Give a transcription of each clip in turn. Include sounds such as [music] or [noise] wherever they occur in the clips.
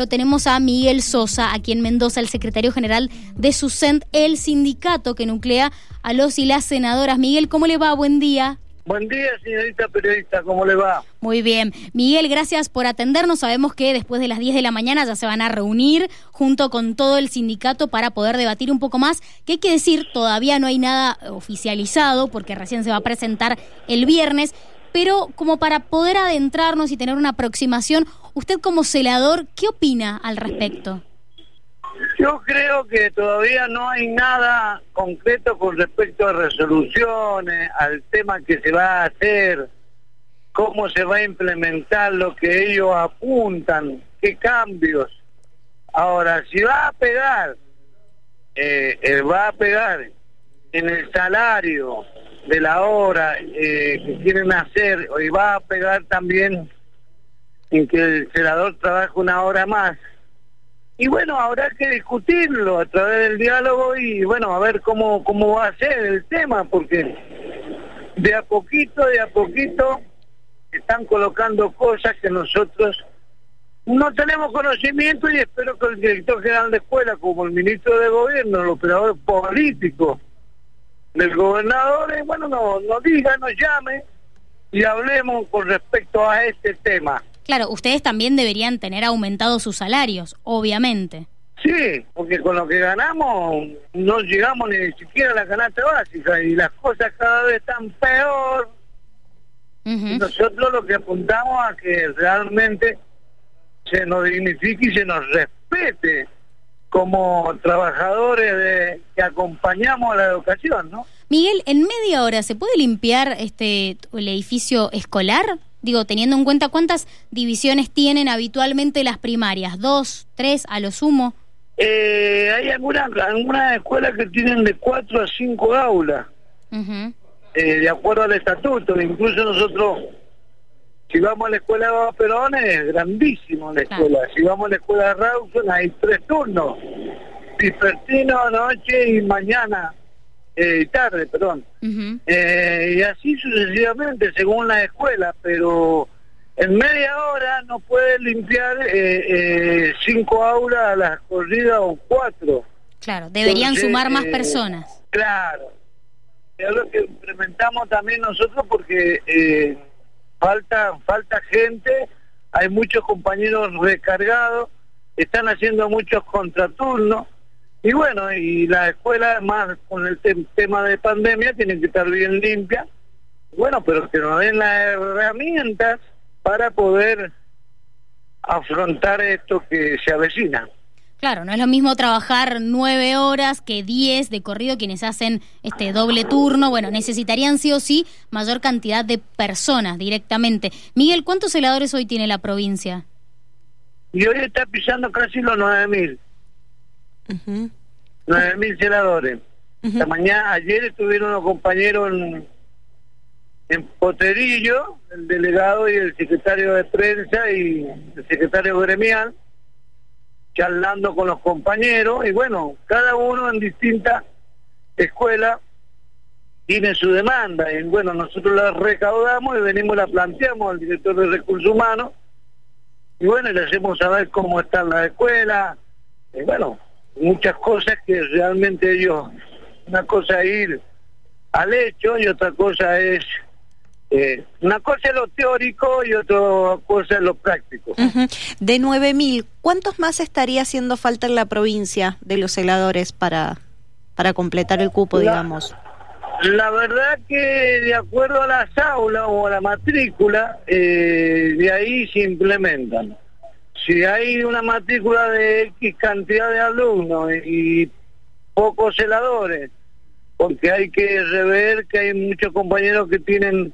lo tenemos a Miguel Sosa, aquí en Mendoza, el secretario general de SUSENT, el sindicato que nuclea a los y las senadoras. Miguel, ¿cómo le va? Buen día. Buen día, señorita periodista, ¿cómo le va? Muy bien. Miguel, gracias por atendernos. Sabemos que después de las 10 de la mañana ya se van a reunir junto con todo el sindicato para poder debatir un poco más. ¿Qué hay que decir? Todavía no hay nada oficializado porque recién se va a presentar el viernes. Pero como para poder adentrarnos y tener una aproximación, usted como celador, ¿qué opina al respecto? Yo creo que todavía no hay nada concreto con respecto a resoluciones, al tema que se va a hacer, cómo se va a implementar lo que ellos apuntan, qué cambios. Ahora, si va a pegar, eh, eh, va a pegar en el salario de la hora eh, que quieren hacer, y va a pegar también en que el senador trabaje una hora más. Y bueno, habrá que discutirlo a través del diálogo y bueno, a ver cómo, cómo va a ser el tema, porque de a poquito, de a poquito, están colocando cosas que nosotros no tenemos conocimiento y espero que el director general de escuela, como el ministro de gobierno, el operador político del gobernador, eh, bueno, nos no diga, nos llame y hablemos con respecto a este tema. Claro, ustedes también deberían tener aumentados sus salarios, obviamente. Sí, porque con lo que ganamos no llegamos ni siquiera a la canasta básica y las cosas cada vez están peor. nosotros lo que apuntamos a que realmente se nos dignifique y se nos respete como trabajadores de, que acompañamos a la educación, ¿no? Miguel, en media hora se puede limpiar este el edificio escolar? Digo, teniendo en cuenta cuántas divisiones tienen habitualmente las primarias, dos, tres a lo sumo. Eh, hay algunas algunas escuelas que tienen de cuatro a cinco aulas, eh, de acuerdo al estatuto. Incluso nosotros, si vamos a la escuela de Perón, es grandísimo la escuela. Si vamos a la escuela de Rawson, hay tres turnos, pispertino, noche y mañana eh, tarde, perdón. eh, y así sucesivamente, según la escuela, pero en media hora no puede limpiar eh, eh, cinco aulas a las corridas o cuatro. Claro, deberían sumar más personas. Claro. Es lo que implementamos también nosotros porque falta, falta gente, hay muchos compañeros recargados, están haciendo muchos contraturnos y bueno, y la escuela, más con el tema de pandemia, tiene que estar bien limpia. Bueno, pero que nos den las herramientas para poder afrontar esto que se avecina. Claro, no es lo mismo trabajar nueve horas que diez de corrido quienes hacen este doble turno. Bueno, necesitarían sí o sí mayor cantidad de personas directamente. Miguel, ¿cuántos celadores hoy tiene la provincia? Y hoy está pisando casi los nueve mil. Nueve mil senadores. mañana, ayer estuvieron los compañeros en, en Poterillo, el delegado y el secretario de prensa y el secretario gremial, charlando con los compañeros y bueno, cada uno en distintas escuelas tiene su demanda y bueno, nosotros la recaudamos y venimos la planteamos al director de recursos humanos y bueno, le hacemos saber cómo están las escuelas y bueno, muchas cosas que realmente ellos, una cosa es ir al hecho y otra cosa es, eh, una cosa es lo teórico y otra cosa es lo práctico. De 9.000, ¿cuántos más estaría haciendo falta en la provincia de los celadores para, para completar el cupo, digamos? La verdad que de acuerdo a las aulas o a la matrícula, eh, de ahí se implementan si hay una matrícula de X cantidad de alumnos y pocos celadores, porque hay que rever que hay muchos compañeros que tienen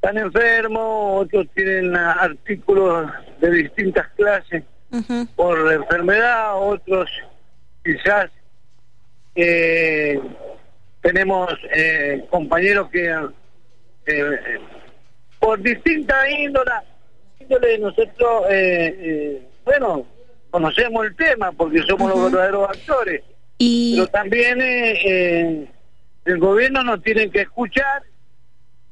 están enfermos, otros tienen artículos de distintas clases por enfermedad, otros quizás eh, tenemos eh, compañeros que eh, por distinta índola, índole nosotros bueno, conocemos el tema porque somos los verdaderos actores. Y... Pero también el gobierno nos tiene que escuchar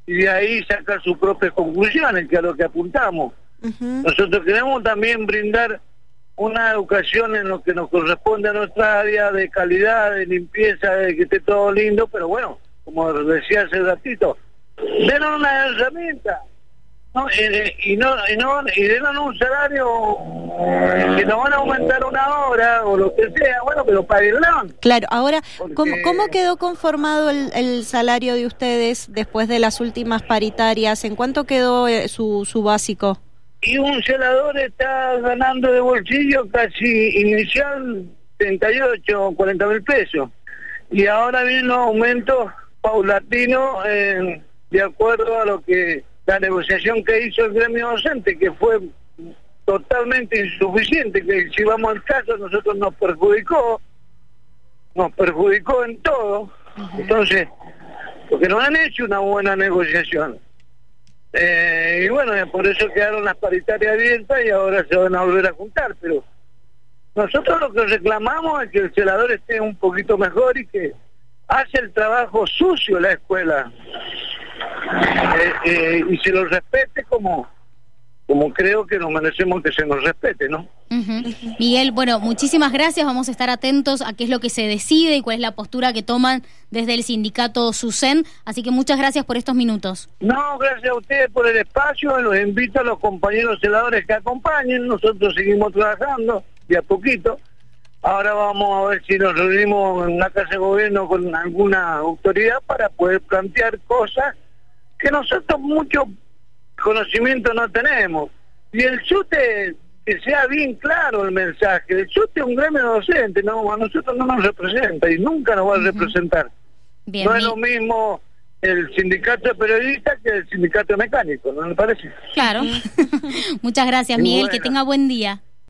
y de ahí sacar sus propias conclusiones, que a lo que apuntamos. Nosotros queremos también brindar una educación en lo que nos corresponde a nuestra área de calidad, de limpieza, de que esté todo lindo, pero bueno, como decía hace ratito, denos una herramienta. No, y, no, y, no, y denos un salario que nos van a aumentar una hora o lo que sea, bueno, pero paguenlo. Claro, ahora, ¿cómo, ¿cómo quedó conformado el, el, salario de ustedes después de las últimas paritarias? ¿En cuánto quedó eh, su, su básico? y un celador está ganando de bolsillo casi inicial 38 o 40 mil pesos. Y ahora viene un aumento paulatino de acuerdo a lo que la negociación que hizo el gremio docente, que fue totalmente insuficiente, que si vamos al caso nosotros nos perjudicó, nos perjudicó en todo. Entonces, porque no han hecho una buena negociación. Eh, y bueno, por eso quedaron las paritarias abiertas y ahora se van a volver a juntar, pero nosotros lo que reclamamos es que el celador esté un poquito mejor y que hace el trabajo sucio la escuela eh, eh, y se lo respete como como creo que nos merecemos que se nos respete, ¿no? Miguel, bueno, muchísimas gracias. Vamos a estar atentos a qué es lo que se decide y cuál es la postura que toman desde el sindicato SUSEN. Así que muchas gracias por estos minutos. No, gracias a ustedes por el espacio. Los invito a los compañeros celadores que acompañen. Nosotros seguimos trabajando de a poquito. Ahora vamos a ver si nos reunimos en una casa de gobierno con alguna autoridad para poder plantear cosas que nosotros mucho conocimiento no tenemos. Y el chute, que sea bien claro el mensaje, el chute es un gremio docente, no, a nosotros no nos representa y nunca nos va a representar. no es lo mismo el sindicato de periodistas que el sindicato de mecánicos, ¿no me parece? Claro. [laughs] Muchas gracias, Miguel, que tenga buen día.